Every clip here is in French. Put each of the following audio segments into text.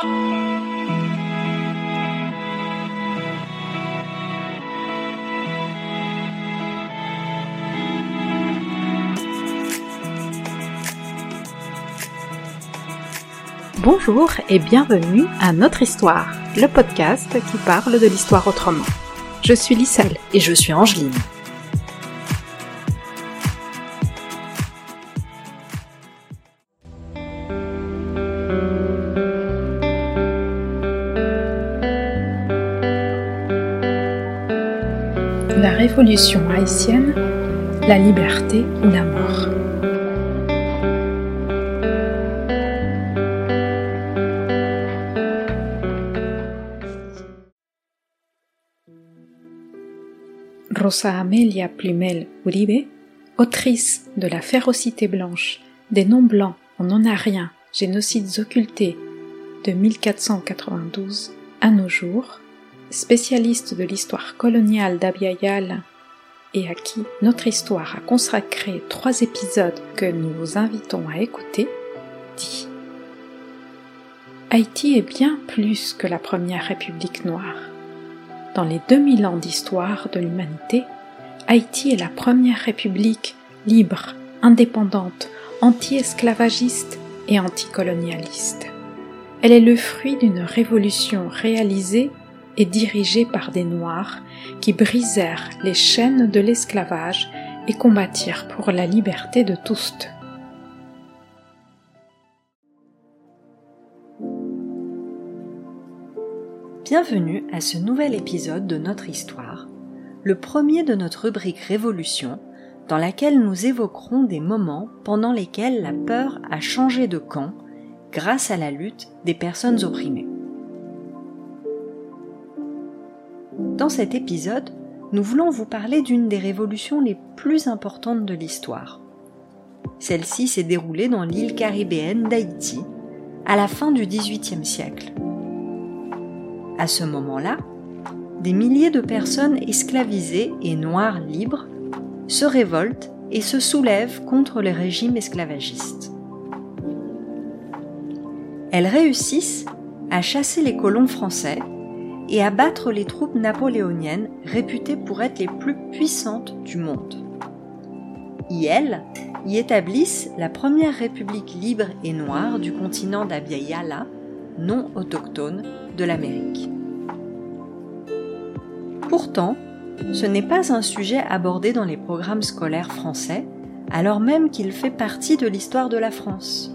Bonjour et bienvenue à Notre Histoire, le podcast qui parle de l'histoire autrement. Je suis Lisselle et je suis Angeline. Révolution haïtienne, la liberté ou la mort. Rosa Amelia Plumel Uribe, autrice de La férocité blanche, des noms blancs en non-ariens, génocides occultés de 1492 à nos jours, spécialiste de l'histoire coloniale d'Abiyal et à qui notre histoire a consacré trois épisodes que nous vous invitons à écouter, dit Haïti est bien plus que la première république noire. Dans les 2000 ans d'histoire de l'humanité, Haïti est la première république libre, indépendante, anti-esclavagiste et anticolonialiste. Elle est le fruit d'une révolution réalisée et par des Noirs qui brisèrent les chaînes de l'esclavage et combattirent pour la liberté de tous. Bienvenue à ce nouvel épisode de notre histoire, le premier de notre rubrique Révolution, dans laquelle nous évoquerons des moments pendant lesquels la peur a changé de camp grâce à la lutte des personnes opprimées. Dans cet épisode, nous voulons vous parler d'une des révolutions les plus importantes de l'histoire. Celle-ci s'est déroulée dans l'île caribéenne d'Haïti à la fin du XVIIIe siècle. À ce moment-là, des milliers de personnes esclavisées et noires libres se révoltent et se soulèvent contre le régime esclavagiste. Elles réussissent à chasser les colons français et à battre les troupes napoléoniennes réputées pour être les plus puissantes du monde. Elles y établissent la première république libre et noire du continent d'Abya non autochtone de l'Amérique. Pourtant, ce n'est pas un sujet abordé dans les programmes scolaires français, alors même qu'il fait partie de l'histoire de la France.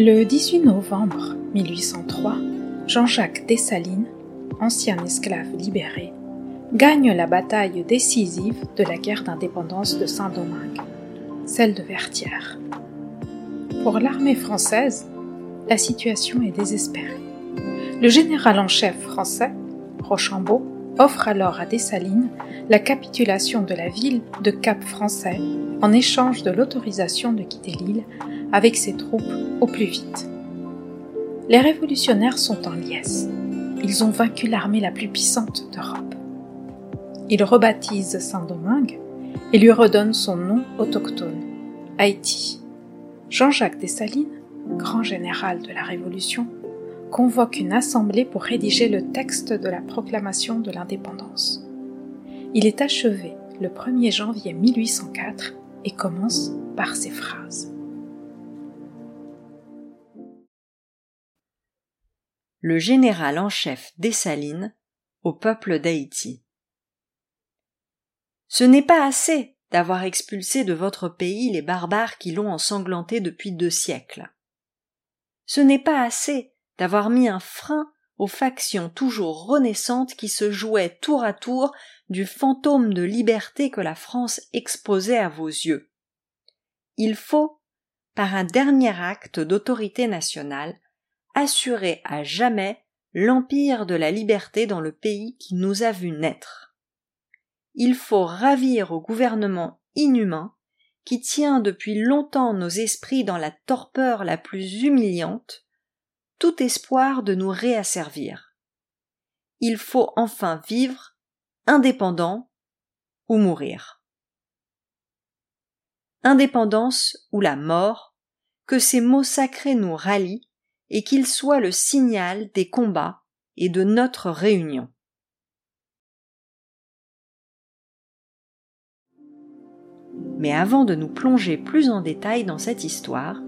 Le 18 novembre 1803, Jean-Jacques Dessalines, ancien esclave libéré, gagne la bataille décisive de la guerre d'indépendance de Saint-Domingue, celle de Vertières. Pour l'armée française, la situation est désespérée. Le général en chef français, Rochambeau, offre alors à Dessalines la capitulation de la ville de Cap Français en échange de l'autorisation de quitter l'île avec ses troupes au plus vite. Les révolutionnaires sont en liesse. Ils ont vaincu l'armée la plus puissante d'Europe. Ils rebaptisent Saint-Domingue et lui redonnent son nom autochtone, Haïti. Jean-Jacques Dessalines, grand général de la Révolution, convoque une assemblée pour rédiger le texte de la proclamation de l'indépendance. Il est achevé le 1er janvier 1804 et commence par ces phrases. Le général en chef Dessalines au peuple d'Haïti. Ce n'est pas assez d'avoir expulsé de votre pays les barbares qui l'ont ensanglanté depuis deux siècles. Ce n'est pas assez d'avoir mis un frein aux factions toujours renaissantes qui se jouaient tour à tour du fantôme de liberté que la France exposait à vos yeux. Il faut, par un dernier acte d'autorité nationale, assurer à jamais l'empire de la liberté dans le pays qui nous a vu naître. Il faut ravir au gouvernement inhumain qui tient depuis longtemps nos esprits dans la torpeur la plus humiliante, tout espoir de nous réasservir. Il faut enfin vivre indépendant ou mourir. indépendance ou la mort, que ces mots sacrés nous rallient et qu'ils soient le signal des combats et de notre réunion. Mais avant de nous plonger plus en détail dans cette histoire,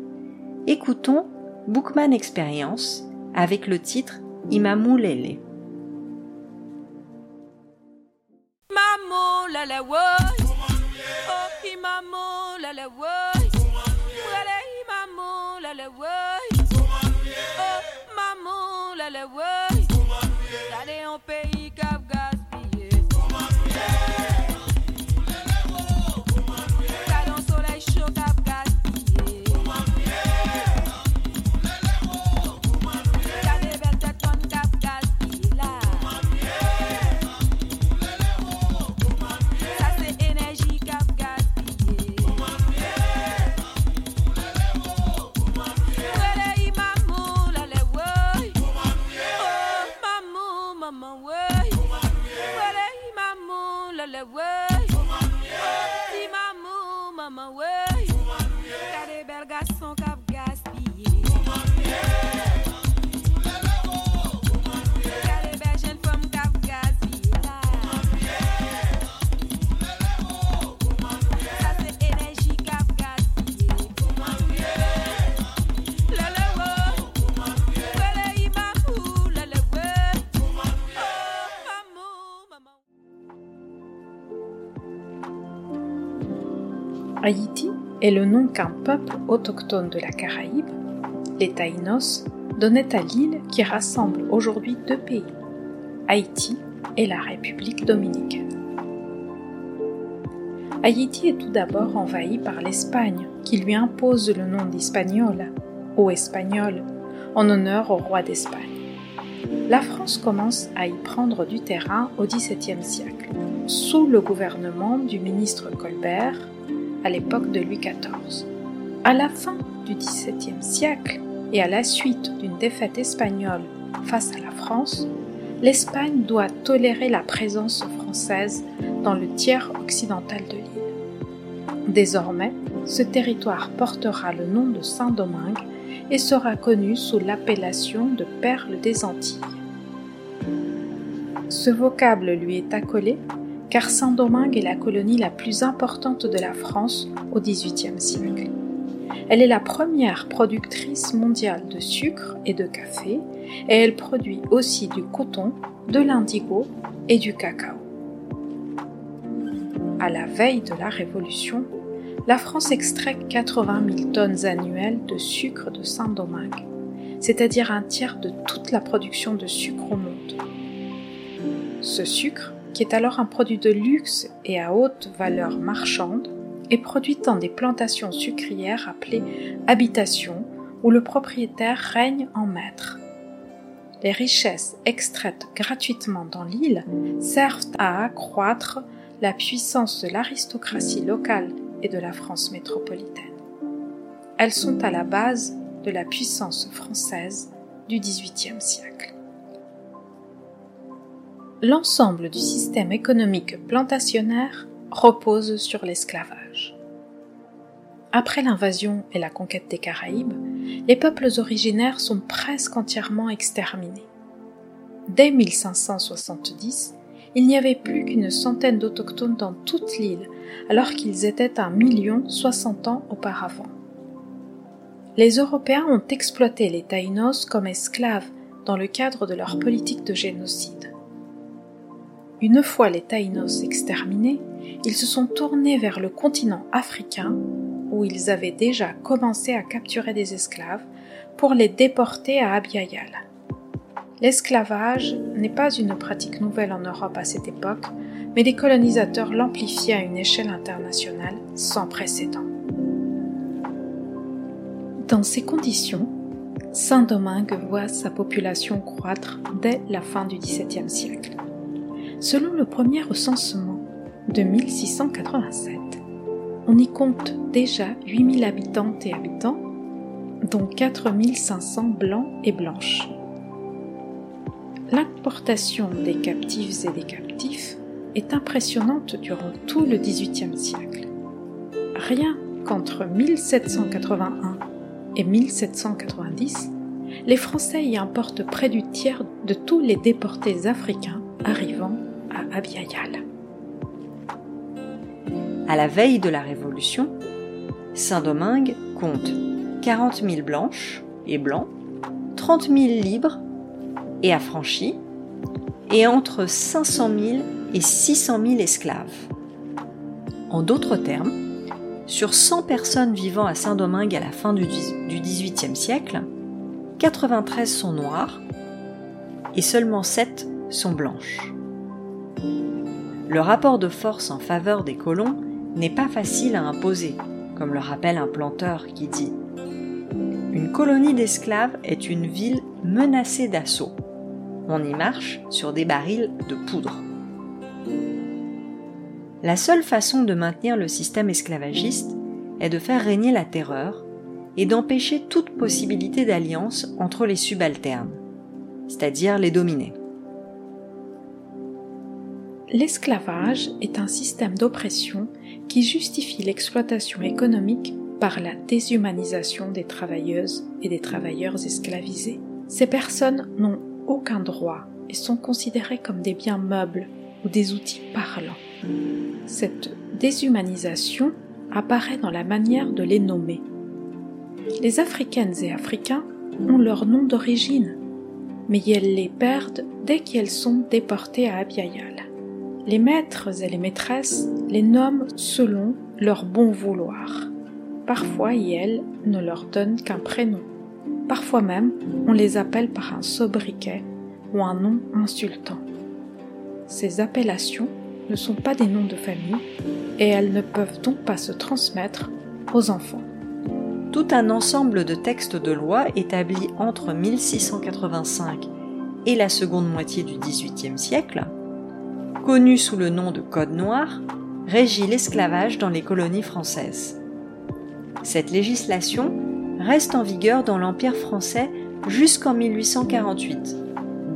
écoutons Bookman Experience avec le titre Imamulele. Haïti est le nom qu'un peuple autochtone de la Caraïbe, les Taïnos, donnait à l'île qui rassemble aujourd'hui deux pays, Haïti et la République dominicaine. Haïti est tout d'abord envahi par l'Espagne, qui lui impose le nom d'Hispaniola, ou espagnol, en honneur au roi d'Espagne. La France commence à y prendre du terrain au XVIIe siècle, sous le gouvernement du ministre Colbert, à l'époque de Louis XIV. À la fin du XVIIe siècle et à la suite d'une défaite espagnole face à la France, l'Espagne doit tolérer la présence française dans le tiers occidental de l'île. Désormais, ce territoire portera le nom de Saint-Domingue et sera connu sous l'appellation de Perle des Antilles. Ce vocable lui est accolé car Saint-Domingue est la colonie la plus importante de la France au XVIIIe siècle. Elle est la première productrice mondiale de sucre et de café et elle produit aussi du coton, de l'indigo et du cacao. À la veille de la Révolution, la France extrait 80 000 tonnes annuelles de sucre de Saint-Domingue, c'est-à-dire un tiers de toute la production de sucre au monde. Ce sucre qui est alors un produit de luxe et à haute valeur marchande, est produit dans des plantations sucrières appelées habitations où le propriétaire règne en maître. Les richesses extraites gratuitement dans l'île servent à accroître la puissance de l'aristocratie locale et de la France métropolitaine. Elles sont à la base de la puissance française du XVIIIe siècle l'ensemble du système économique plantationnaire repose sur l'esclavage. Après l'invasion et la conquête des Caraïbes, les peuples originaires sont presque entièrement exterminés. Dès 1570, il n'y avait plus qu'une centaine d'autochtones dans toute l'île, alors qu'ils étaient un million soixante ans auparavant. Les Européens ont exploité les Taïnos comme esclaves dans le cadre de leur politique de génocide. Une fois les Taïnos exterminés, ils se sont tournés vers le continent africain, où ils avaient déjà commencé à capturer des esclaves pour les déporter à Abiyal. L'esclavage n'est pas une pratique nouvelle en Europe à cette époque, mais les colonisateurs l'amplifiaient à une échelle internationale sans précédent. Dans ces conditions, Saint-Domingue voit sa population croître dès la fin du XVIIe siècle. Selon le premier recensement de 1687, on y compte déjà 8000 habitantes et habitants, dont 4500 blancs et blanches. L'importation des captifs et des captifs est impressionnante durant tout le XVIIIe siècle. Rien qu'entre 1781 et 1790, les Français y importent près du tiers de tous les déportés africains arrivant à Abiyal. À la veille de la Révolution, Saint-Domingue compte 40 000 blanches et blancs, 30 000 libres et affranchis, et entre 500 000 et 600 000 esclaves. En d'autres termes, sur 100 personnes vivant à Saint-Domingue à la fin du XVIIIe siècle, 93 sont noires et seulement 7 sont blanches. Le rapport de force en faveur des colons n'est pas facile à imposer, comme le rappelle un planteur qui dit Une colonie d'esclaves est une ville menacée d'assaut. On y marche sur des barils de poudre. La seule façon de maintenir le système esclavagiste est de faire régner la terreur et d'empêcher toute possibilité d'alliance entre les subalternes, c'est-à-dire les dominés. L'esclavage est un système d'oppression qui justifie l'exploitation économique par la déshumanisation des travailleuses et des travailleurs esclavisés. Ces personnes n'ont aucun droit et sont considérées comme des biens meubles ou des outils parlants. Cette déshumanisation apparaît dans la manière de les nommer. Les Africaines et Africains ont leur nom d'origine, mais elles les perdent dès qu'elles sont déportées à Abiyal. Les maîtres et les maîtresses les nomment selon leur bon vouloir. Parfois, elles ne leur donnent qu'un prénom. Parfois même, on les appelle par un sobriquet ou un nom insultant. Ces appellations ne sont pas des noms de famille et elles ne peuvent donc pas se transmettre aux enfants tout un ensemble de textes de loi établis entre 1685 et la seconde moitié du XVIIIe siècle, connu sous le nom de Code noir, régit l'esclavage dans les colonies françaises. Cette législation reste en vigueur dans l'Empire français jusqu'en 1848,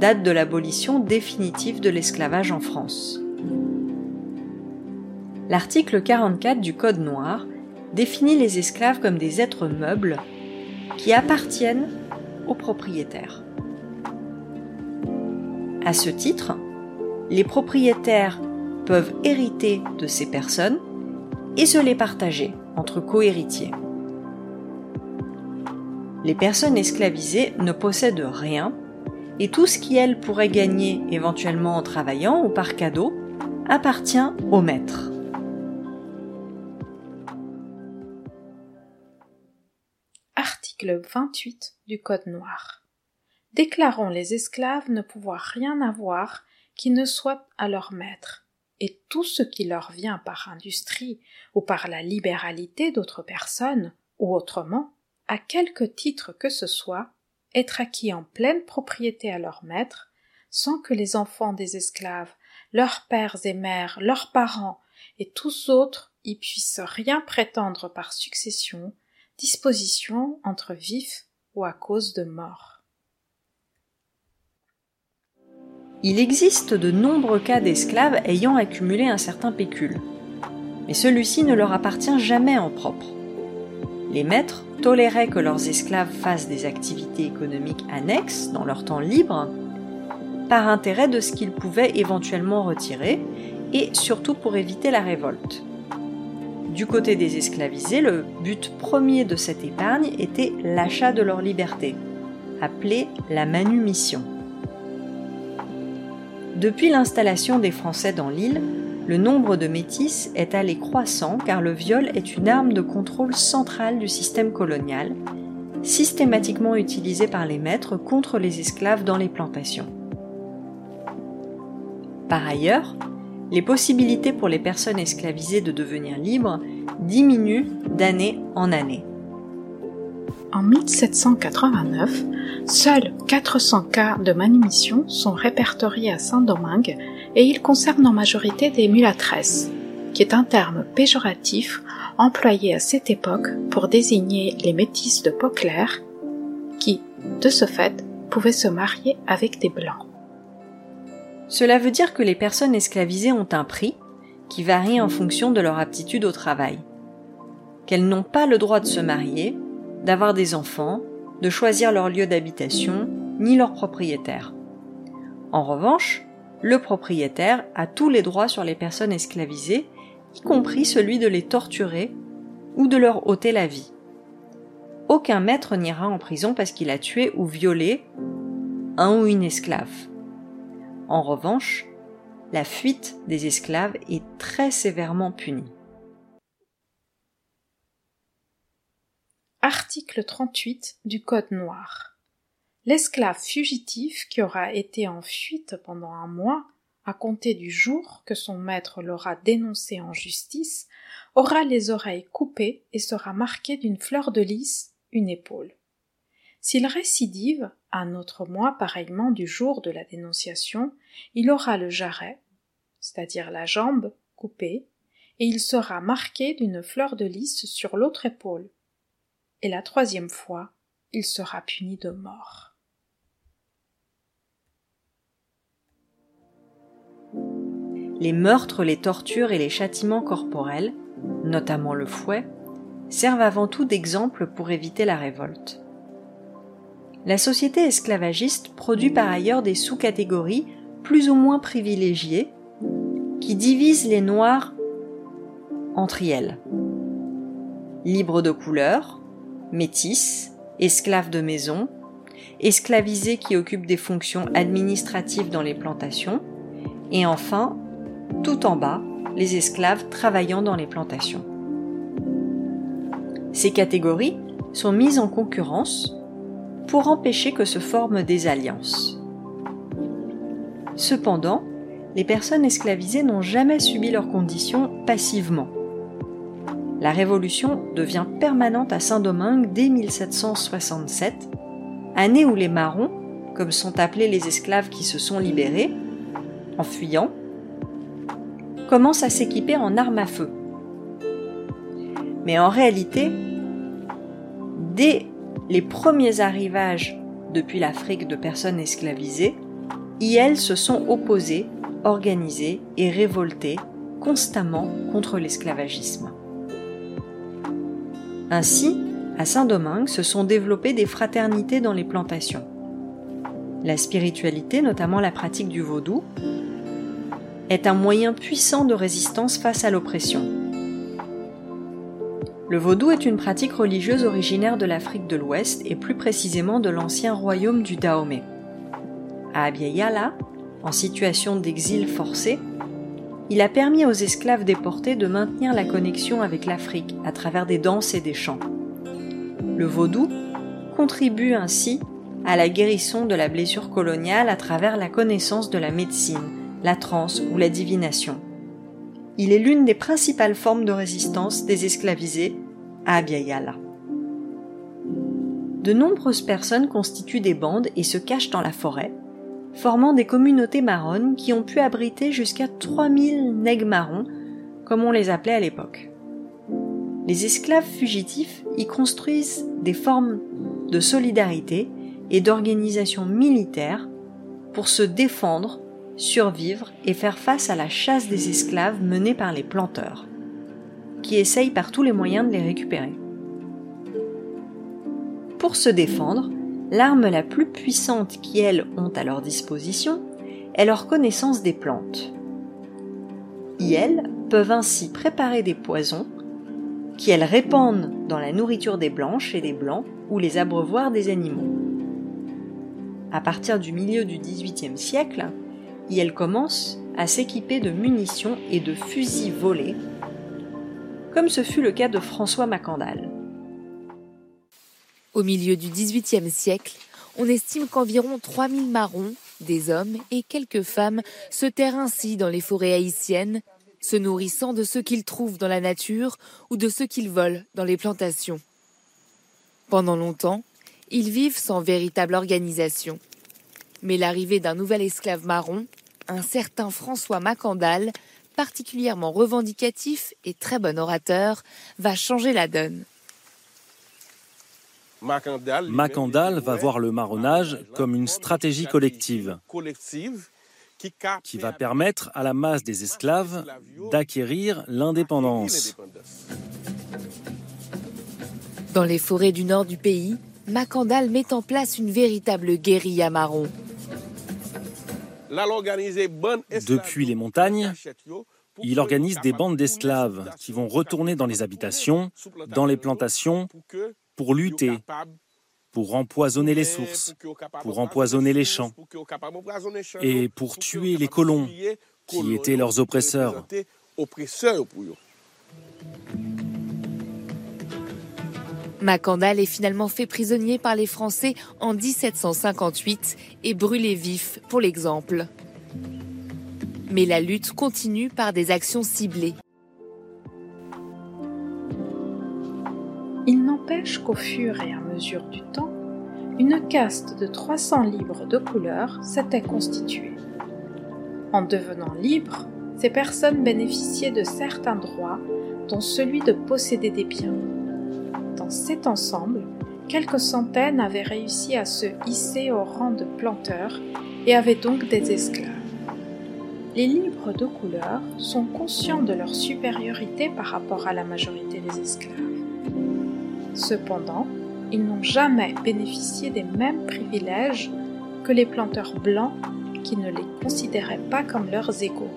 date de l'abolition définitive de l'esclavage en France. L'article 44 du Code noir définit les esclaves comme des êtres meubles qui appartiennent aux propriétaires. À ce titre, les propriétaires peuvent hériter de ces personnes et se les partager entre cohéritiers. Les personnes esclavisées ne possèdent rien et tout ce qui elles pourraient gagner éventuellement en travaillant ou par cadeau appartient au maître. Article 28 du Code noir. Déclarons les esclaves ne pouvoir rien avoir qui ne soit à leur maître, et tout ce qui leur vient par industrie ou par la libéralité d'autres personnes, ou autrement, à quelque titre que ce soit, être acquis en pleine propriété à leur maître, sans que les enfants des esclaves, leurs pères et mères, leurs parents et tous autres y puissent rien prétendre par succession, disposition entre vifs ou à cause de mort. Il existe de nombreux cas d'esclaves ayant accumulé un certain pécule, mais celui-ci ne leur appartient jamais en propre. Les maîtres toléraient que leurs esclaves fassent des activités économiques annexes dans leur temps libre, par intérêt de ce qu'ils pouvaient éventuellement retirer, et surtout pour éviter la révolte. Du côté des esclavisés, le but premier de cette épargne était l'achat de leur liberté, appelée la manumission. Depuis l'installation des Français dans l'île, le nombre de métis est allé croissant car le viol est une arme de contrôle centrale du système colonial, systématiquement utilisée par les maîtres contre les esclaves dans les plantations. Par ailleurs, les possibilités pour les personnes esclavisées de devenir libres diminuent d'année en année. En 1789, seuls 400 cas de manumission sont répertoriés à Saint-Domingue et ils concernent en majorité des mulâtresses, qui est un terme péjoratif employé à cette époque pour désigner les métisses de peau claire qui, de ce fait, pouvaient se marier avec des blancs. Cela veut dire que les personnes esclavisées ont un prix qui varie en fonction de leur aptitude au travail. qu'elles n'ont pas le droit de se marier, d'avoir des enfants, de choisir leur lieu d'habitation, ni leur propriétaire. En revanche, le propriétaire a tous les droits sur les personnes esclavisées, y compris celui de les torturer ou de leur ôter la vie. Aucun maître n'ira en prison parce qu'il a tué ou violé un ou une esclave. En revanche, la fuite des esclaves est très sévèrement punie. Article 38 du Code noir. L'esclave fugitif qui aura été en fuite pendant un mois, à compter du jour que son maître l'aura dénoncé en justice, aura les oreilles coupées et sera marqué d'une fleur de lys une épaule. S'il récidive, un autre mois pareillement du jour de la dénonciation, il aura le jarret, c'est-à-dire la jambe, coupée, et il sera marqué d'une fleur de lys sur l'autre épaule. Et la troisième fois, il sera puni de mort. Les meurtres, les tortures et les châtiments corporels, notamment le fouet, servent avant tout d'exemple pour éviter la révolte. La société esclavagiste produit par ailleurs des sous-catégories plus ou moins privilégiées qui divisent les Noirs entre elles. Libres de couleur, métis, esclaves de maison, esclavisés qui occupent des fonctions administratives dans les plantations, et enfin, tout en bas, les esclaves travaillant dans les plantations. Ces catégories sont mises en concurrence pour empêcher que se forment des alliances. Cependant, les personnes esclavisées n'ont jamais subi leurs conditions passivement. La révolution devient permanente à Saint-Domingue dès 1767, année où les marrons, comme sont appelés les esclaves qui se sont libérés, en fuyant, commencent à s'équiper en armes à feu. Mais en réalité, dès les premiers arrivages depuis l'Afrique de personnes esclavisées, IL se sont opposés, organisés et révoltés constamment contre l'esclavagisme. Ainsi, à Saint-Domingue se sont développées des fraternités dans les plantations. La spiritualité, notamment la pratique du vaudou, est un moyen puissant de résistance face à l'oppression. Le vaudou est une pratique religieuse originaire de l'Afrique de l'Ouest et plus précisément de l'ancien royaume du Dahomey. À Abiyala, en situation d'exil forcé, il a permis aux esclaves déportés de maintenir la connexion avec l'Afrique à travers des danses et des chants. Le vaudou contribue ainsi à la guérison de la blessure coloniale à travers la connaissance de la médecine, la transe ou la divination. Il est l'une des principales formes de résistance des esclavisés à Abiyala. De nombreuses personnes constituent des bandes et se cachent dans la forêt, formant des communautés marronnes qui ont pu abriter jusqu'à 3000 nègres marrons, comme on les appelait à l'époque. Les esclaves fugitifs y construisent des formes de solidarité et d'organisation militaire pour se défendre, survivre et faire face à la chasse des esclaves menée par les planteurs, qui essayent par tous les moyens de les récupérer. Pour se défendre, l'arme la plus puissante qu'elles ont à leur disposition est leur connaissance des plantes. Elles peuvent ainsi préparer des poisons qui elles répandent dans la nourriture des blanches et des blancs ou les abreuvoirs des animaux. À partir du milieu du XVIIIe siècle, elles commencent à s'équiper de munitions et de fusils volés, comme ce fut le cas de François Macandal. Au milieu du XVIIIe siècle, on estime qu'environ 3000 marrons, des hommes et quelques femmes, se terrent ainsi dans les forêts haïtiennes, se nourrissant de ce qu'ils trouvent dans la nature ou de ce qu'ils volent dans les plantations. Pendant longtemps, ils vivent sans véritable organisation. Mais l'arrivée d'un nouvel esclave marron, un certain François Macandal, particulièrement revendicatif et très bon orateur, va changer la donne. Macandal va voir le marronnage comme une stratégie collective qui va permettre à la masse des esclaves d'acquérir l'indépendance. Dans les forêts du nord du pays, Macandal met en place une véritable guérilla marron. Depuis les montagnes, il organise des bandes d'esclaves qui vont retourner dans les habitations, dans les plantations, pour lutter, pour empoisonner les sources, pour empoisonner les champs, et pour tuer les colons qui étaient leurs oppresseurs. Macandal est finalement fait prisonnier par les Français en 1758 et brûlé vif pour l'exemple. Mais la lutte continue par des actions ciblées. Il n'empêche qu'au fur et à mesure du temps, une caste de 300 livres de couleur s'était constituée. En devenant libres, ces personnes bénéficiaient de certains droits, dont celui de posséder des biens. Dans cet ensemble, quelques centaines avaient réussi à se hisser au rang de planteurs et avaient donc des esclaves. Les libres de couleur sont conscients de leur supériorité par rapport à la majorité des esclaves. Cependant, ils n'ont jamais bénéficié des mêmes privilèges que les planteurs blancs qui ne les considéraient pas comme leurs égaux.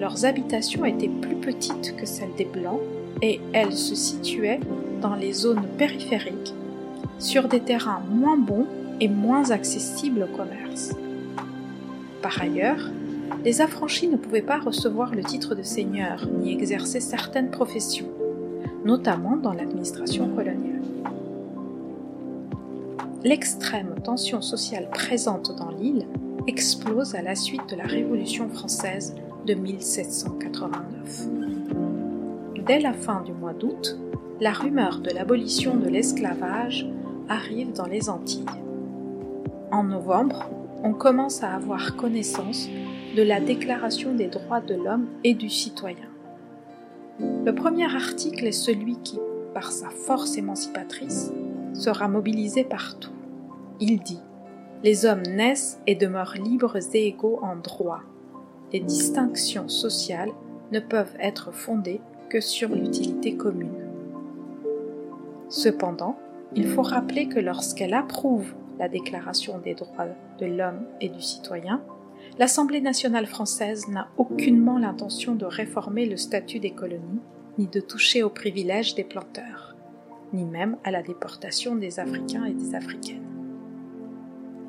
Leurs habitations étaient plus petites que celles des blancs et elles se situaient dans les zones périphériques, sur des terrains moins bons et moins accessibles au commerce. Par ailleurs, les affranchis ne pouvaient pas recevoir le titre de seigneur ni exercer certaines professions, notamment dans l'administration coloniale. L'extrême tension sociale présente dans l'île explose à la suite de la Révolution française de 1789. Dès la fin du mois d'août, la rumeur de l'abolition de l'esclavage arrive dans les Antilles. En novembre, on commence à avoir connaissance de la Déclaration des droits de l'homme et du citoyen. Le premier article est celui qui, par sa force émancipatrice, sera mobilisé partout. Il dit Les hommes naissent et demeurent libres et égaux en droit. Les distinctions sociales ne peuvent être fondées que sur l'utilité commune. Cependant, il faut rappeler que lorsqu'elle approuve la Déclaration des droits de l'homme et du citoyen, l'Assemblée nationale française n'a aucunement l'intention de réformer le statut des colonies, ni de toucher aux privilèges des planteurs, ni même à la déportation des Africains et des Africaines.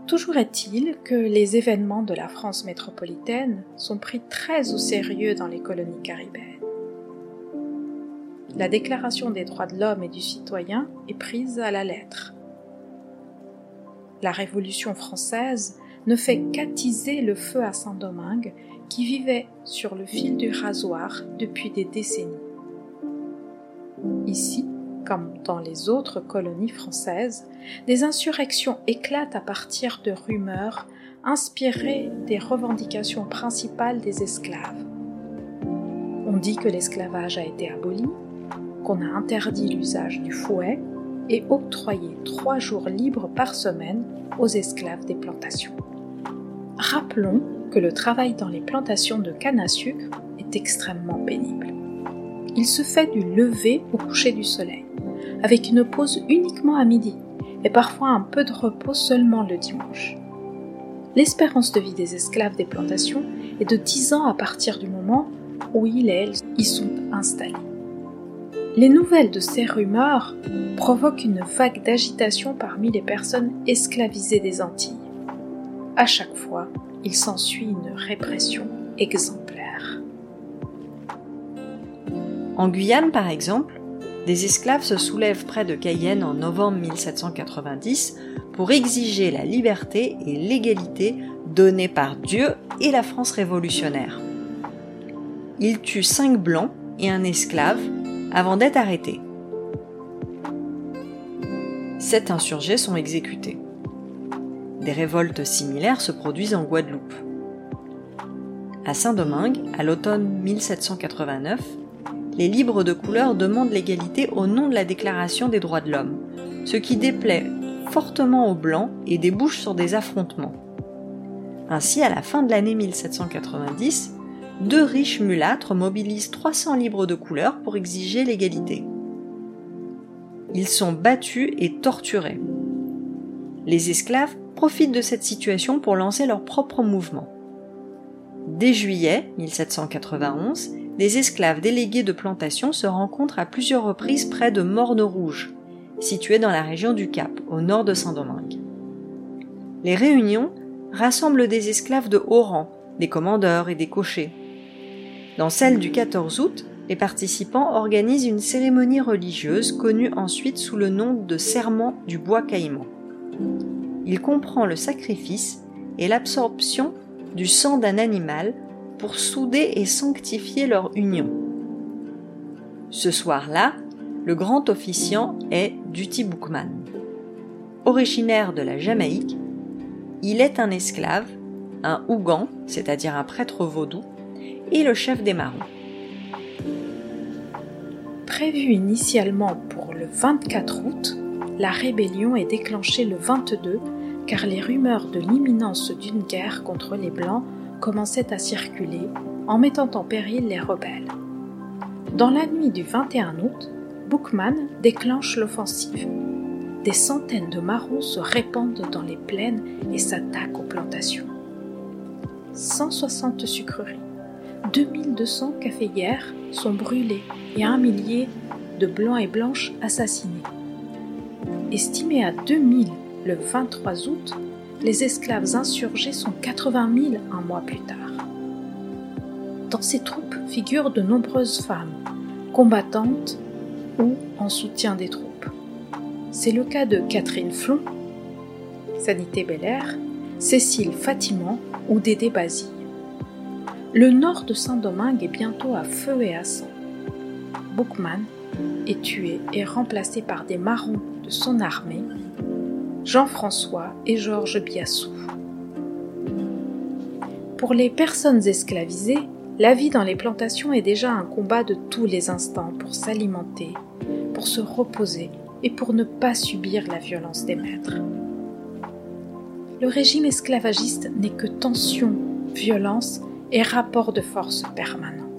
Toujours est-il que les événements de la France métropolitaine sont pris très au sérieux dans les colonies caribéennes. La Déclaration des droits de l'homme et du citoyen est prise à la lettre. La Révolution française ne fait qu'attiser le feu à Saint-Domingue qui vivait sur le fil du rasoir depuis des décennies. Ici, comme dans les autres colonies françaises, des insurrections éclatent à partir de rumeurs inspirées des revendications principales des esclaves. On dit que l'esclavage a été aboli, qu'on a interdit l'usage du fouet et octroyé trois jours libres par semaine aux esclaves des plantations. Rappelons que le travail dans les plantations de canne à sucre est extrêmement pénible. Il se fait du lever au coucher du soleil, avec une pause uniquement à midi et parfois un peu de repos seulement le dimanche. L'espérance de vie des esclaves des plantations est de 10 ans à partir du moment où ils et elles y sont installés. Les nouvelles de ces rumeurs provoquent une vague d'agitation parmi les personnes esclavisées des Antilles. À chaque fois, il s'ensuit une répression exemplaire. En Guyane, par exemple, des esclaves se soulèvent près de Cayenne en novembre 1790 pour exiger la liberté et l'égalité données par Dieu et la France révolutionnaire. Ils tuent cinq blancs et un esclave avant d'être arrêtés. Sept insurgés sont exécutés. Des révoltes similaires se produisent en Guadeloupe. À Saint-Domingue, à l'automne 1789, les libres de couleur demandent l'égalité au nom de la Déclaration des droits de l'homme, ce qui déplaît fortement aux Blancs et débouche sur des affrontements. Ainsi, à la fin de l'année 1790, deux riches mulâtres mobilisent 300 libres de couleur pour exiger l'égalité. ils sont battus et torturés. Les esclaves profitent de cette situation pour lancer leur propre mouvement. Dès juillet 1791, des esclaves délégués de plantation se rencontrent à plusieurs reprises près de Morne-Rouge, située dans la région du Cap, au nord de Saint-Domingue. Les réunions rassemblent des esclaves de haut rang, des commandeurs et des cochers. Dans celle du 14 août, les participants organisent une cérémonie religieuse connue ensuite sous le nom de serment du bois caïman. Il comprend le sacrifice et l'absorption du sang d'un animal pour souder et sanctifier leur union. Ce soir-là, le grand officiant est Duty Bookman. Originaire de la Jamaïque, il est un esclave, un Ougan, c'est-à-dire un prêtre vaudou, et le chef des marins. Prévu initialement pour le 24 août, la rébellion est déclenchée le 22 car les rumeurs de l'imminence d'une guerre contre les Blancs commençaient à circuler en mettant en péril les rebelles. Dans la nuit du 21 août, Bookman déclenche l'offensive. Des centaines de marrons se répandent dans les plaines et s'attaquent aux plantations. 160 sucreries, 2200 caféières sont brûlées et un millier de blancs et blanches assassinés. Estimé à 2000 le 23 août, les esclaves insurgés sont 80 000 un mois plus tard. Dans ces troupes figurent de nombreuses femmes, combattantes ou en soutien des troupes. C'est le cas de Catherine Flon, Sanité Belair, Cécile Fatiman ou Dédé Basile. Le nord de Saint-Domingue est bientôt à feu et à sang. Bookman est tué et remplacé par des marrons son armée Jean-François et Georges Biassou. Pour les personnes esclavisées, la vie dans les plantations est déjà un combat de tous les instants pour s'alimenter, pour se reposer et pour ne pas subir la violence des maîtres. Le régime esclavagiste n'est que tension, violence et rapport de force permanent.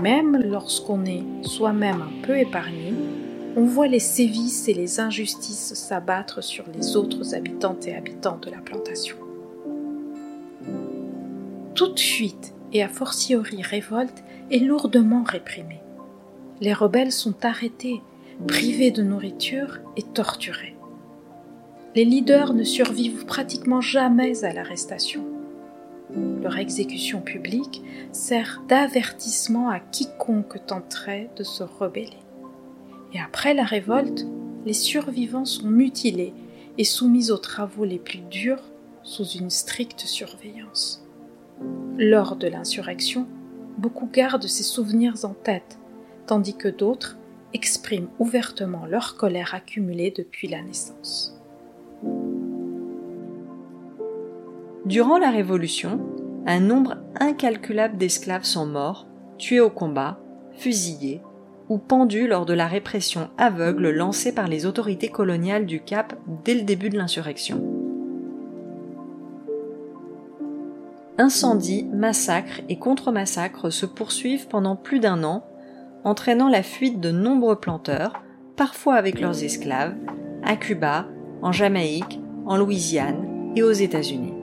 Même lorsqu'on est soi-même un peu épargné, on voit les sévices et les injustices s'abattre sur les autres habitantes et habitants de la plantation. Toute fuite et a fortiori révolte est lourdement réprimée. Les rebelles sont arrêtés, privés de nourriture et torturés. Les leaders ne survivent pratiquement jamais à l'arrestation. Leur exécution publique sert d'avertissement à quiconque tenterait de se rebeller. Et après la révolte, les survivants sont mutilés et soumis aux travaux les plus durs sous une stricte surveillance. Lors de l'insurrection, beaucoup gardent ces souvenirs en tête, tandis que d'autres expriment ouvertement leur colère accumulée depuis la naissance. Durant la Révolution, un nombre incalculable d'esclaves sont morts, tués au combat, fusillés ou pendus lors de la répression aveugle lancée par les autorités coloniales du Cap dès le début de l'insurrection. Incendies, massacres et contre-massacres se poursuivent pendant plus d'un an, entraînant la fuite de nombreux planteurs, parfois avec leurs esclaves, à Cuba, en Jamaïque, en Louisiane et aux États-Unis.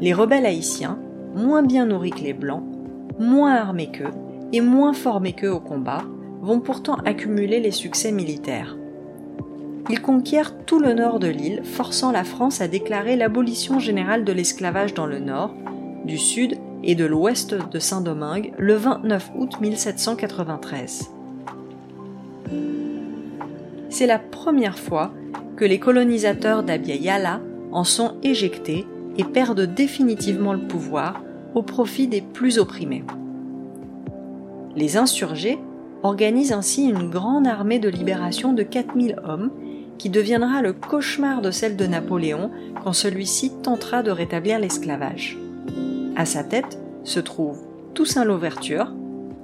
Les rebelles haïtiens, moins bien nourris que les blancs, moins armés qu'eux et moins formés qu'eux au combat, vont pourtant accumuler les succès militaires. Ils conquièrent tout le nord de l'île, forçant la France à déclarer l'abolition générale de l'esclavage dans le nord, du sud et de l'ouest de Saint-Domingue le 29 août 1793. C'est la première fois que les colonisateurs d'Abya en sont éjectés et perdent définitivement le pouvoir au profit des plus opprimés. Les insurgés organisent ainsi une grande armée de libération de 4000 hommes qui deviendra le cauchemar de celle de Napoléon quand celui-ci tentera de rétablir l'esclavage. À sa tête se trouve Toussaint Louverture,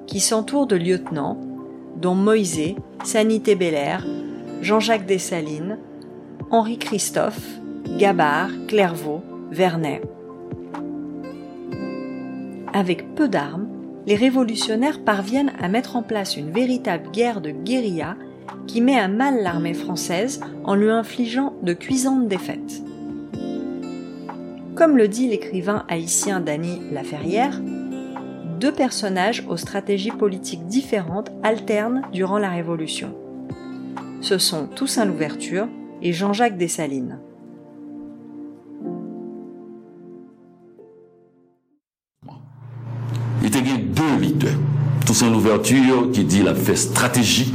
qui s'entoure de lieutenants, dont Moïse, Sanité Belair, Jean-Jacques Dessalines, Henri Christophe, Gabard, Clairvaux, Vernet. Avec peu d'armes, les révolutionnaires parviennent à mettre en place une véritable guerre de guérilla qui met à mal l'armée française en lui infligeant de cuisantes défaites. Comme le dit l'écrivain haïtien Dany Laferrière, deux personnages aux stratégies politiques différentes alternent durant la Révolution. Ce sont Toussaint Louverture et Jean-Jacques Dessalines. Leaders. Toussaint Louverture qui dit la fait stratégie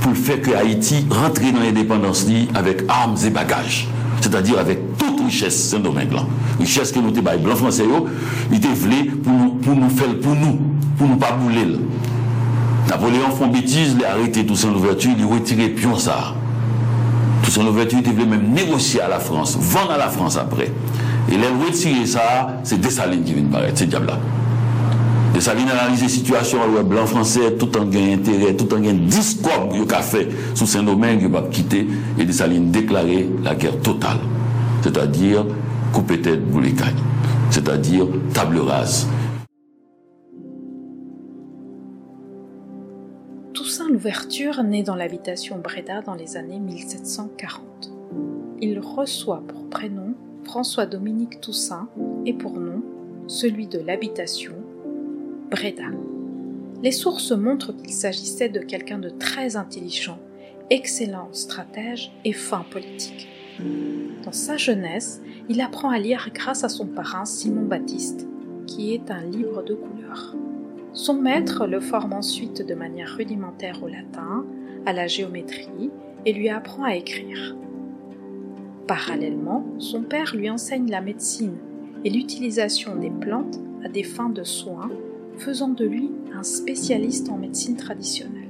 pour le fait que Haïti rentre dans l'indépendance avec armes et bagages, c'est-à-dire avec toute richesse domaine-là. Richesse que nous avons blanc français, il était voulu pour nous, pour nous faire pour nous, pour nous pas bouler. Napoléon font bêtise, il a arrêté Toussaint Louverture, il a retiré pion ça. Toussaint Louverture, il voulait même négocier à la France, vendre à la France après. Et il a retiré ça, c'est Dessalines qui vient de paraître, c'est diable-là. Et vient analyser la situation le blanc français, tout en gain intérêt, tout en gain discours qu'il a fait sous Saint-Domingue, il va quitter et Dessalines déclarer la guerre totale. C'est-à-dire couper tête cailles. C'est-à-dire table rase. Toussaint Louverture naît dans l'habitation Breda dans les années 1740. Il reçoit pour prénom François-Dominique Toussaint et pour nom celui de l'habitation Breda. Les sources montrent qu'il s'agissait de quelqu'un de très intelligent, excellent stratège et fin politique. Dans sa jeunesse, il apprend à lire grâce à son parrain Simon Baptiste, qui est un livre de couleur. Son maître le forme ensuite de manière rudimentaire au latin, à la géométrie et lui apprend à écrire. Parallèlement, son père lui enseigne la médecine et l'utilisation des plantes à des fins de soins faisant de lui un spécialiste en médecine traditionnelle.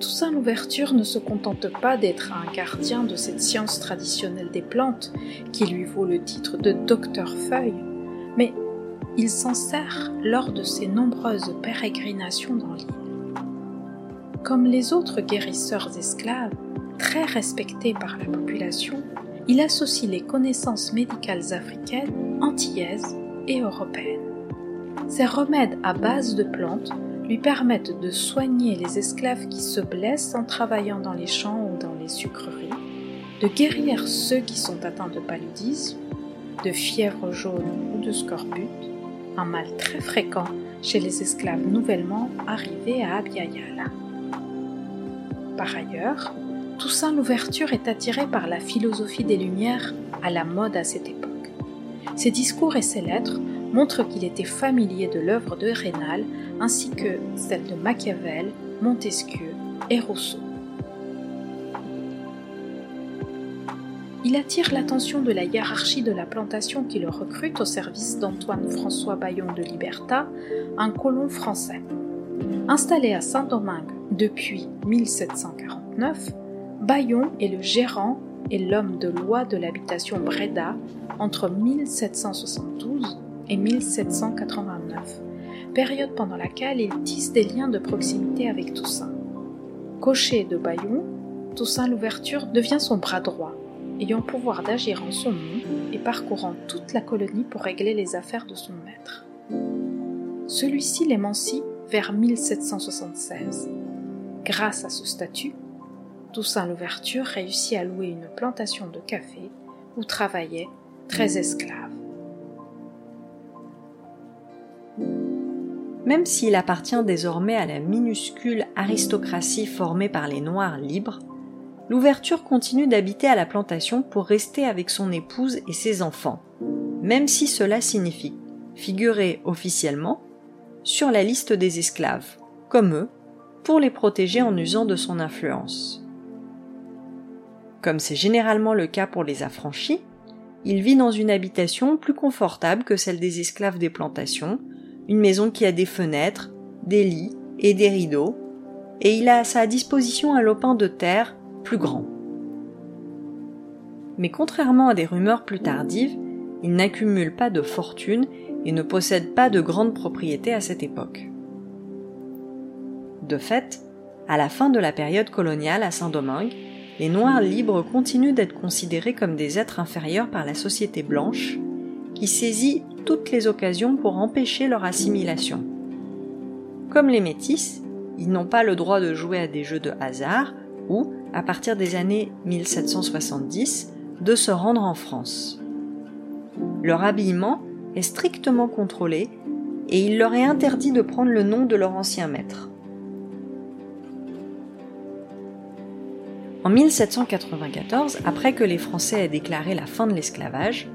Toussaint Louverture ne se contente pas d'être un gardien de cette science traditionnelle des plantes, qui lui vaut le titre de docteur feuille, mais il s'en sert lors de ses nombreuses pérégrinations dans l'île. Comme les autres guérisseurs esclaves, très respectés par la population, il associe les connaissances médicales africaines, antillaises et européenne. Ces remèdes à base de plantes lui permettent de soigner les esclaves qui se blessent en travaillant dans les champs ou dans les sucreries, de guérir ceux qui sont atteints de paludisme, de fièvre jaune ou de scorbut, un mal très fréquent chez les esclaves nouvellement arrivés à Abiyala. Par ailleurs, Toussaint Louverture est attiré par la philosophie des Lumières à la mode à cette époque. Ses discours et ses lettres montrent qu'il était familier de l'œuvre de Rénal ainsi que celle de Machiavel, Montesquieu et Rousseau. Il attire l'attention de la hiérarchie de la plantation qui le recrute au service d'Antoine François Bayon de Liberta, un colon français. Installé à Saint-Domingue depuis 1749, Bayon est le gérant et l'homme de loi de l'habitation Breda entre 1772 et 1789, période pendant laquelle il tisse des liens de proximité avec Toussaint. Cocher de Bayon, Toussaint Louverture devient son bras droit, ayant pouvoir d'agir en son nom et parcourant toute la colonie pour régler les affaires de son maître. Celui-ci l'émancipe vers 1776. Grâce à ce statut, Toussaint Louverture réussit à louer une plantation de café où travaillaient 13 esclaves. Même s'il appartient désormais à la minuscule aristocratie formée par les Noirs libres, l'ouverture continue d'habiter à la plantation pour rester avec son épouse et ses enfants, même si cela signifie figurer officiellement sur la liste des esclaves, comme eux, pour les protéger en usant de son influence. Comme c'est généralement le cas pour les affranchis, il vit dans une habitation plus confortable que celle des esclaves des plantations, une maison qui a des fenêtres, des lits et des rideaux, et il a à sa disposition un lopin de terre plus grand. Mais contrairement à des rumeurs plus tardives, il n'accumule pas de fortune et ne possède pas de grandes propriétés à cette époque. De fait, à la fin de la période coloniale à Saint-Domingue, les Noirs libres continuent d'être considérés comme des êtres inférieurs par la société blanche, qui saisit toutes les occasions pour empêcher leur assimilation. Comme les métis, ils n'ont pas le droit de jouer à des jeux de hasard ou, à partir des années 1770, de se rendre en France. Leur habillement est strictement contrôlé et il leur est interdit de prendre le nom de leur ancien maître. En 1794, après que les Français aient déclaré la fin de l'esclavage,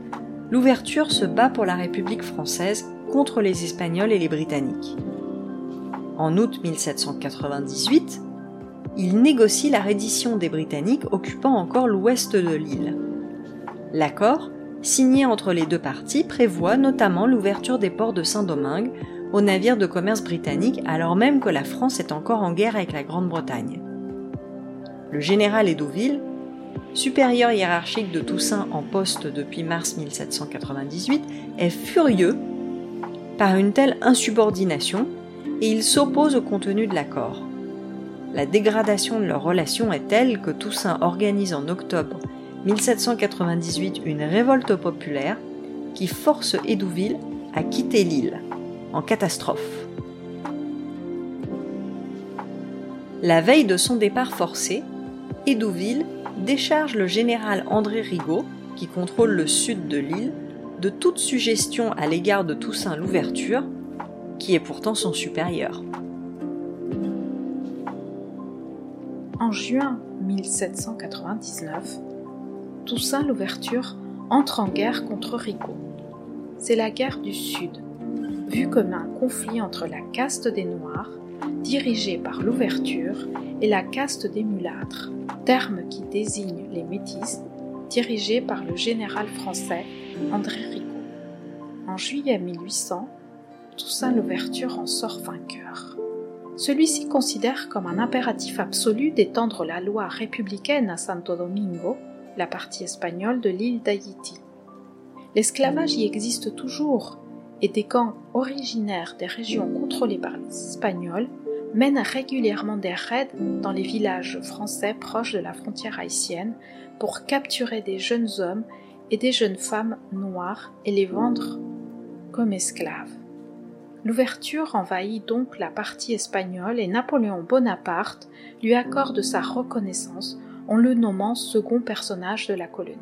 l'ouverture se bat pour la République française contre les Espagnols et les Britanniques. En août 1798, il négocie la reddition des Britanniques occupant encore l'ouest de l'île. L'accord, signé entre les deux parties, prévoit notamment l'ouverture des ports de Saint-Domingue aux navires de commerce britanniques alors même que la France est encore en guerre avec la Grande-Bretagne le général Edouville, supérieur hiérarchique de Toussaint en poste depuis mars 1798, est furieux par une telle insubordination et il s'oppose au contenu de l'accord. La dégradation de leur relation est telle que Toussaint organise en octobre 1798 une révolte populaire qui force Edouville à quitter l'île, en catastrophe. La veille de son départ forcé, Edouville décharge le général André Rigaud, qui contrôle le sud de l'île, de toute suggestion à l'égard de Toussaint Louverture, qui est pourtant son supérieur. En juin 1799, Toussaint Louverture entre en guerre contre Rigaud. C'est la guerre du Sud, vue comme un conflit entre la caste des Noirs, dirigée par l'ouverture, la caste des mulâtres, terme qui désigne les métis, dirigés par le général français André Rigaud. En juillet 1800, Toussaint Louverture en sort vainqueur. Celui-ci considère comme un impératif absolu d'étendre la loi républicaine à Santo Domingo, la partie espagnole de l'île d'Haïti. L'esclavage y existe toujours et des camps originaires des régions contrôlées par les Espagnols mènent régulièrement des raids dans les villages français proches de la frontière haïtienne pour capturer des jeunes hommes et des jeunes femmes noires et les vendre comme esclaves. L'ouverture envahit donc la partie espagnole et Napoléon Bonaparte lui accorde sa reconnaissance en le nommant second personnage de la colonie.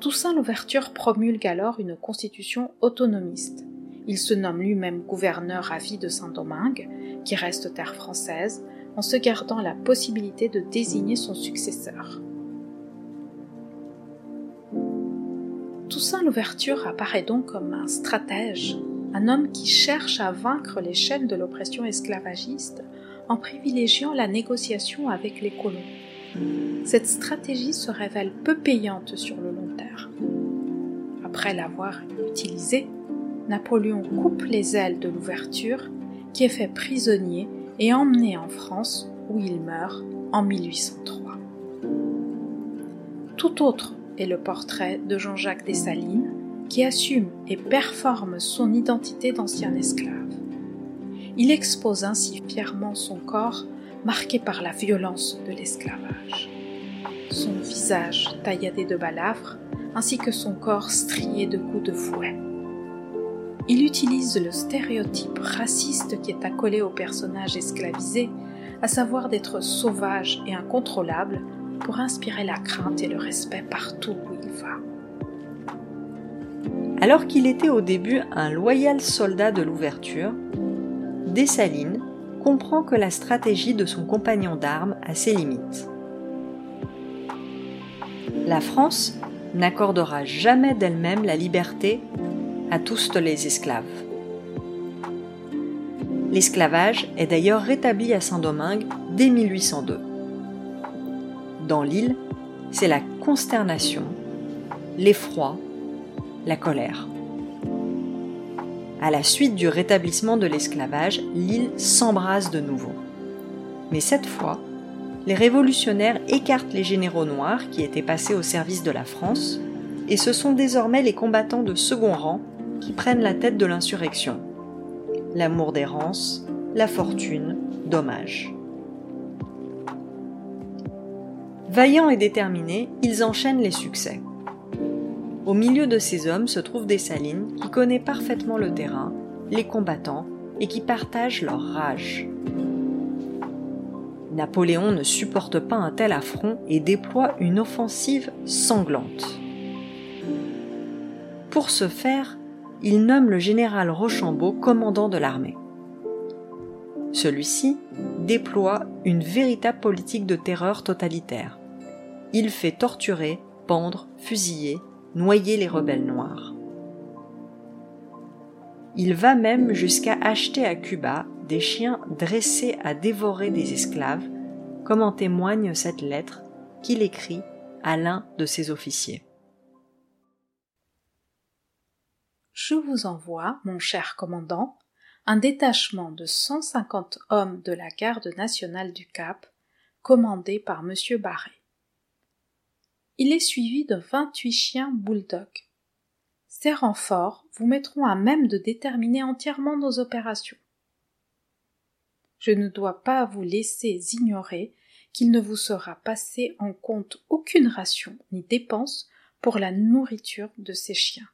Toussaint Louverture promulgue alors une constitution autonomiste il se nomme lui-même gouverneur à vie de Saint-Domingue, qui reste terre française, en se gardant la possibilité de désigner son successeur. Toussaint Louverture apparaît donc comme un stratège, un homme qui cherche à vaincre les chaînes de l'oppression esclavagiste en privilégiant la négociation avec les colons. Cette stratégie se révèle peu payante sur le long terme. Après l'avoir utilisée, Napoléon coupe les ailes de l'ouverture, qui est fait prisonnier et emmené en France, où il meurt en 1803. Tout autre est le portrait de Jean-Jacques Dessalines, qui assume et performe son identité d'ancien esclave. Il expose ainsi fièrement son corps marqué par la violence de l'esclavage. Son visage tailladé de balafres, ainsi que son corps strié de coups de fouet. Il utilise le stéréotype raciste qui est accolé au personnage esclavisé, à savoir d'être sauvage et incontrôlable, pour inspirer la crainte et le respect partout où il va. Alors qu'il était au début un loyal soldat de l'ouverture, Dessalines comprend que la stratégie de son compagnon d'armes a ses limites. La France n'accordera jamais d'elle-même la liberté à tous les esclaves. L'esclavage est d'ailleurs rétabli à Saint-Domingue dès 1802. Dans l'île, c'est la consternation, l'effroi, la colère. À la suite du rétablissement de l'esclavage, l'île s'embrase de nouveau. Mais cette fois, les révolutionnaires écartent les généraux noirs qui étaient passés au service de la France, et ce sont désormais les combattants de second rang qui prennent la tête de l'insurrection. L'amour d'errance, la fortune, dommage. Vaillants et déterminés, ils enchaînent les succès. Au milieu de ces hommes se trouve Dessalines qui connaît parfaitement le terrain, les combattants et qui partage leur rage. Napoléon ne supporte pas un tel affront et déploie une offensive sanglante. Pour ce faire, il nomme le général Rochambeau commandant de l'armée. Celui-ci déploie une véritable politique de terreur totalitaire. Il fait torturer, pendre, fusiller, noyer les rebelles noirs. Il va même jusqu'à acheter à Cuba des chiens dressés à dévorer des esclaves, comme en témoigne cette lettre qu'il écrit à l'un de ses officiers. Je vous envoie, mon cher commandant, un détachement de 150 hommes de la garde nationale du Cap, commandé par M. Barré. Il est suivi de 28 chiens bulldogs. Ces renforts vous mettront à même de déterminer entièrement nos opérations. Je ne dois pas vous laisser ignorer qu'il ne vous sera passé en compte aucune ration ni dépense pour la nourriture de ces chiens.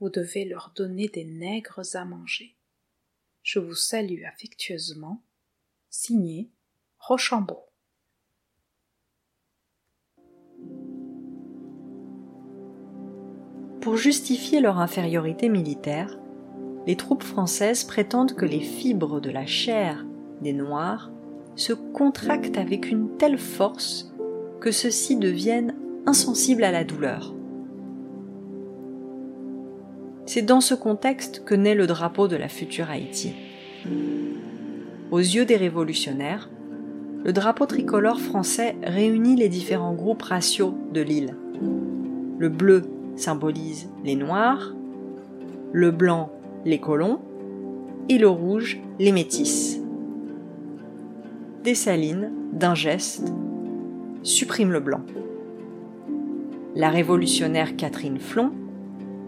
Vous devez leur donner des nègres à manger. Je vous salue affectueusement. Signé Rochambeau. Pour justifier leur infériorité militaire, les troupes françaises prétendent que les fibres de la chair des Noirs se contractent avec une telle force que ceux-ci deviennent insensibles à la douleur. C'est dans ce contexte que naît le drapeau de la future Haïti. Aux yeux des révolutionnaires, le drapeau tricolore français réunit les différents groupes raciaux de l'île. Le bleu symbolise les noirs, le blanc les colons et le rouge les métis. Dessalines, d'un geste, supprime le blanc. La révolutionnaire Catherine Flon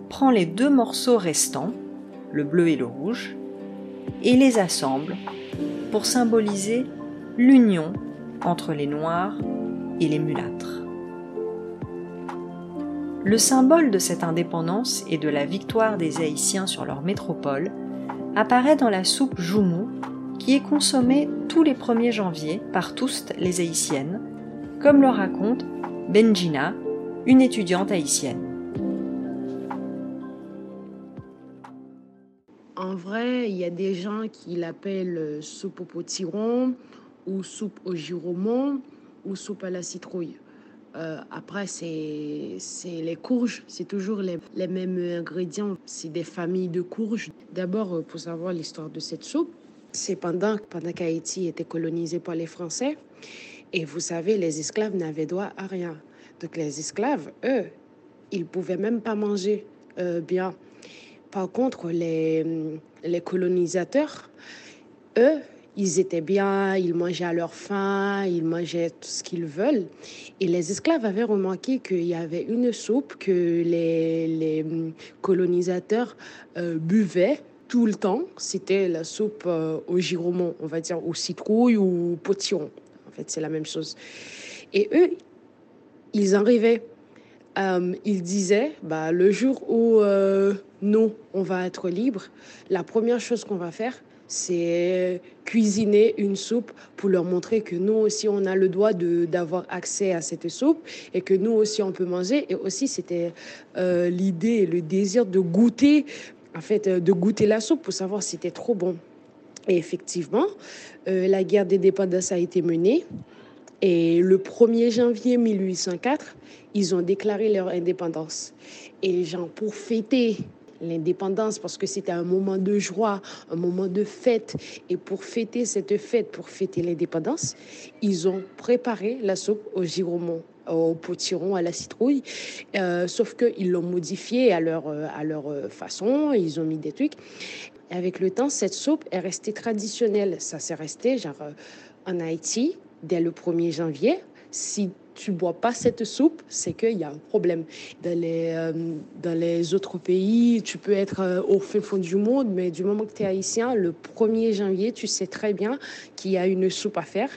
prend les deux morceaux restants, le bleu et le rouge, et les assemble pour symboliser l'union entre les noirs et les mulâtres. Le symbole de cette indépendance et de la victoire des Haïtiens sur leur métropole apparaît dans la soupe joumou qui est consommée tous les 1er janvier par tous les Haïtiennes, comme le raconte Benjina, une étudiante haïtienne. Vrai, il y a des gens qui l'appellent euh, soupe au potiron ou soupe au giromon ou soupe à la citrouille. Euh, après, c'est les courges, c'est toujours les, les, mêmes ingrédients. C'est des familles de courges. D'abord, euh, pour savoir l'histoire de cette soupe, c'est pendant, pendant qu'Haïti était colonisé par les Français. Et vous savez, les esclaves n'avaient droit à rien. Donc les esclaves, eux, ils pouvaient même pas manger bien. Par contre, les, les colonisateurs, eux, ils étaient bien, ils mangeaient à leur faim, ils mangeaient tout ce qu'ils veulent. Et les esclaves avaient remarqué qu'il y avait une soupe que les, les colonisateurs euh, buvaient tout le temps. C'était la soupe euh, au giromon, on va dire, au citrouille ou potiron. En fait, c'est la même chose. Et eux, ils arrivaient euh, il disait, bah, le jour où euh, nous, on va être libre, la première chose qu'on va faire, c'est cuisiner une soupe pour leur montrer que nous aussi, on a le droit d'avoir accès à cette soupe et que nous aussi, on peut manger. Et aussi, c'était euh, l'idée le désir de goûter, en fait, de goûter la soupe pour savoir si c'était trop bon. Et effectivement, la guerre des dépendances a été menée. Et le 1er janvier 1804, ils ont déclaré leur indépendance. Et les gens, pour fêter l'indépendance, parce que c'était un moment de joie, un moment de fête, et pour fêter cette fête, pour fêter l'indépendance, ils ont préparé la soupe au giromon au potiron, à la citrouille, euh, sauf qu'ils l'ont modifié à leur, à leur façon, ils ont mis des trucs. avec le temps, cette soupe est restée traditionnelle. Ça s'est resté, genre, en Haïti, dès le 1er janvier. Si tu bois pas cette soupe, c'est qu'il y a un problème. Dans les, euh, dans les autres pays, tu peux être euh, au fin fond du monde, mais du moment que tu es haïtien, le 1er janvier, tu sais très bien qu'il y a une soupe à faire.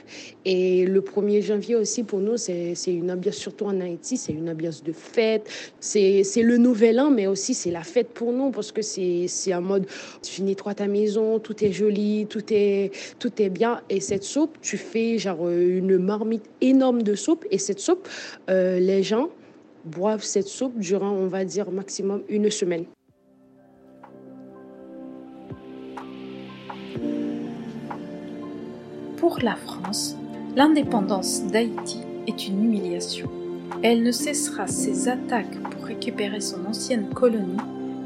Et le 1er janvier aussi, pour nous, c'est une ambiance, surtout en Haïti, c'est une ambiance de fête. C'est le nouvel an, mais aussi c'est la fête pour nous, parce que c'est un mode, tu toi ta maison, tout est joli, tout est, tout est bien. Et cette soupe, tu fais genre une marmite énorme de soupe. Et soupe, euh, les gens boivent cette soupe durant, on va dire, maximum une semaine. Pour la France, l'indépendance d'Haïti est une humiliation. Elle ne cessera ses attaques pour récupérer son ancienne colonie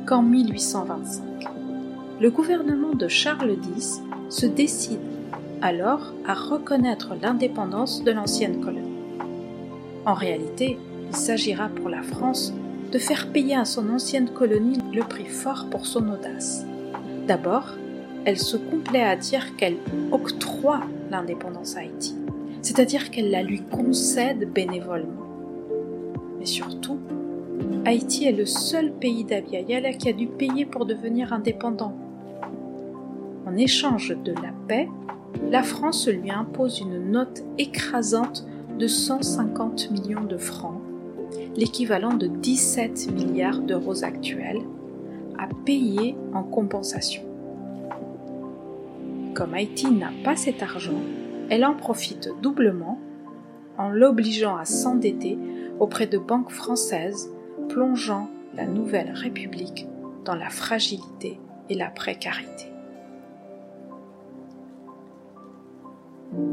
qu'en 1825. Le gouvernement de Charles X se décide alors à reconnaître l'indépendance de l'ancienne colonie. En réalité, il s'agira pour la France de faire payer à son ancienne colonie le prix fort pour son audace. D'abord, elle se complaît à dire qu'elle octroie l'indépendance à Haïti, c'est-à-dire qu'elle la lui concède bénévolement. Mais surtout, Haïti est le seul pays d'Abiayala qui a dû payer pour devenir indépendant. En échange de la paix, la France lui impose une note écrasante de 150 millions de francs, l'équivalent de 17 milliards d'euros actuels, à payer en compensation. Comme Haïti n'a pas cet argent, elle en profite doublement en l'obligeant à s'endetter auprès de banques françaises, plongeant la nouvelle République dans la fragilité et la précarité.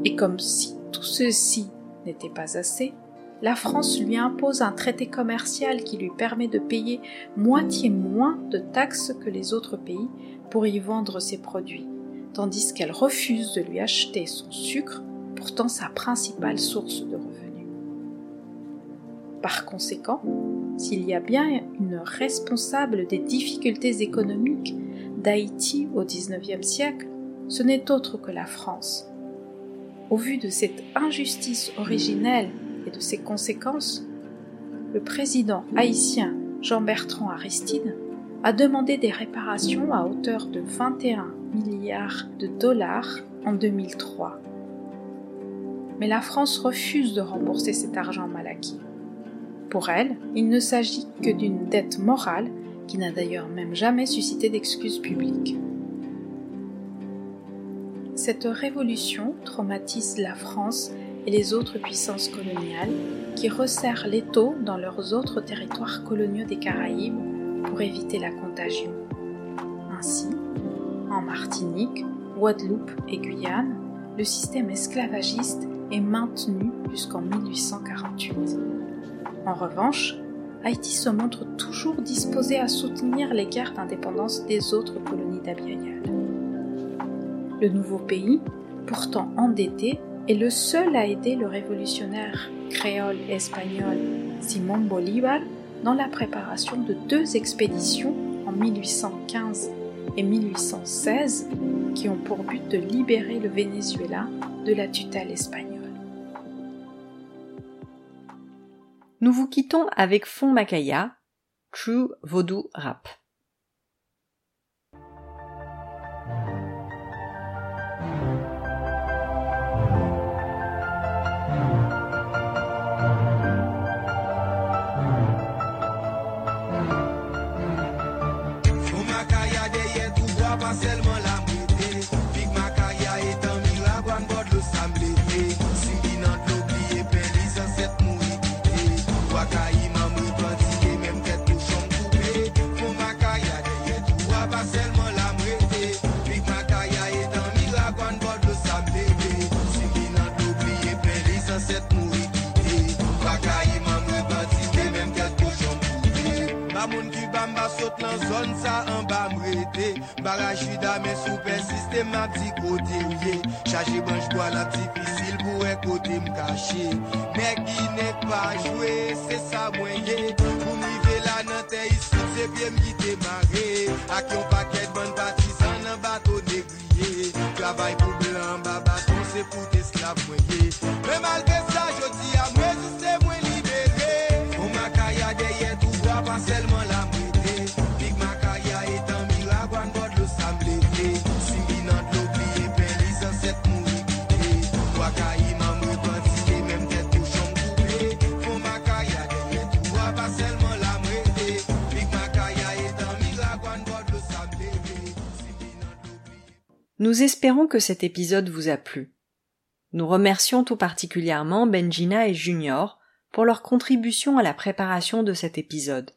Et comme si tout ceci n'était pas assez, la France lui impose un traité commercial qui lui permet de payer moitié moins de taxes que les autres pays pour y vendre ses produits, tandis qu'elle refuse de lui acheter son sucre, pourtant sa principale source de revenus. Par conséquent, s'il y a bien une responsable des difficultés économiques d'Haïti au XIXe siècle, ce n'est autre que la France, au vu de cette injustice originelle et de ses conséquences, le président haïtien Jean-Bertrand Aristide a demandé des réparations à hauteur de 21 milliards de dollars en 2003. Mais la France refuse de rembourser cet argent mal acquis. Pour elle, il ne s'agit que d'une dette morale qui n'a d'ailleurs même jamais suscité d'excuses publiques. Cette révolution traumatise la France et les autres puissances coloniales qui resserrent l'étau dans leurs autres territoires coloniaux des Caraïbes pour éviter la contagion. Ainsi, en Martinique, Guadeloupe et Guyane, le système esclavagiste est maintenu jusqu'en 1848. En revanche, Haïti se montre toujours disposé à soutenir les guerres d'indépendance des autres colonies d'Abiyayal. Le nouveau pays, pourtant endetté, est le seul à aider le révolutionnaire créole espagnol Simón Bolívar dans la préparation de deux expéditions en 1815 et 1816 qui ont pour but de libérer le Venezuela de la tutelle espagnole. Nous vous quittons avec Fond Macaya, True Vaudou Rap. Lan zon sa an ba mwete Barajida men soupe sistem ap di kote ou ye Chache banj kwa la difisil pou e kote m kache Nek ki ne pa jwe, se sa mwen ye Pou mive la nan te isou, se pye m gite mare Ak yon paket ban batisan nan bato negriye Travay pou blan ba baton, se pou esklav Nous espérons que cet épisode vous a plu. Nous remercions tout particulièrement Benjina et Junior pour leur contribution à la préparation de cet épisode.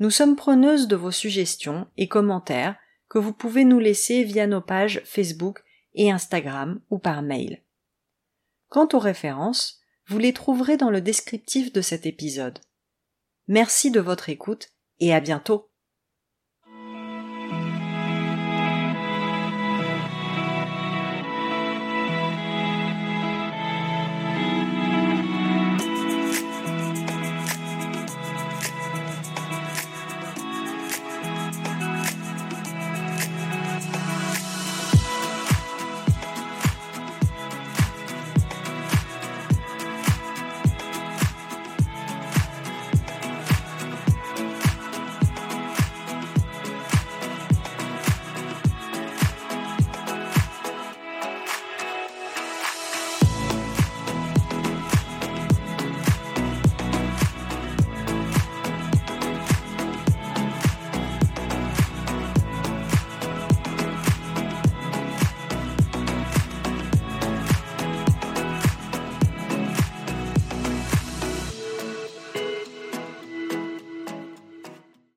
Nous sommes preneuses de vos suggestions et commentaires que vous pouvez nous laisser via nos pages Facebook et Instagram ou par mail. Quant aux références, vous les trouverez dans le descriptif de cet épisode. Merci de votre écoute et à bientôt.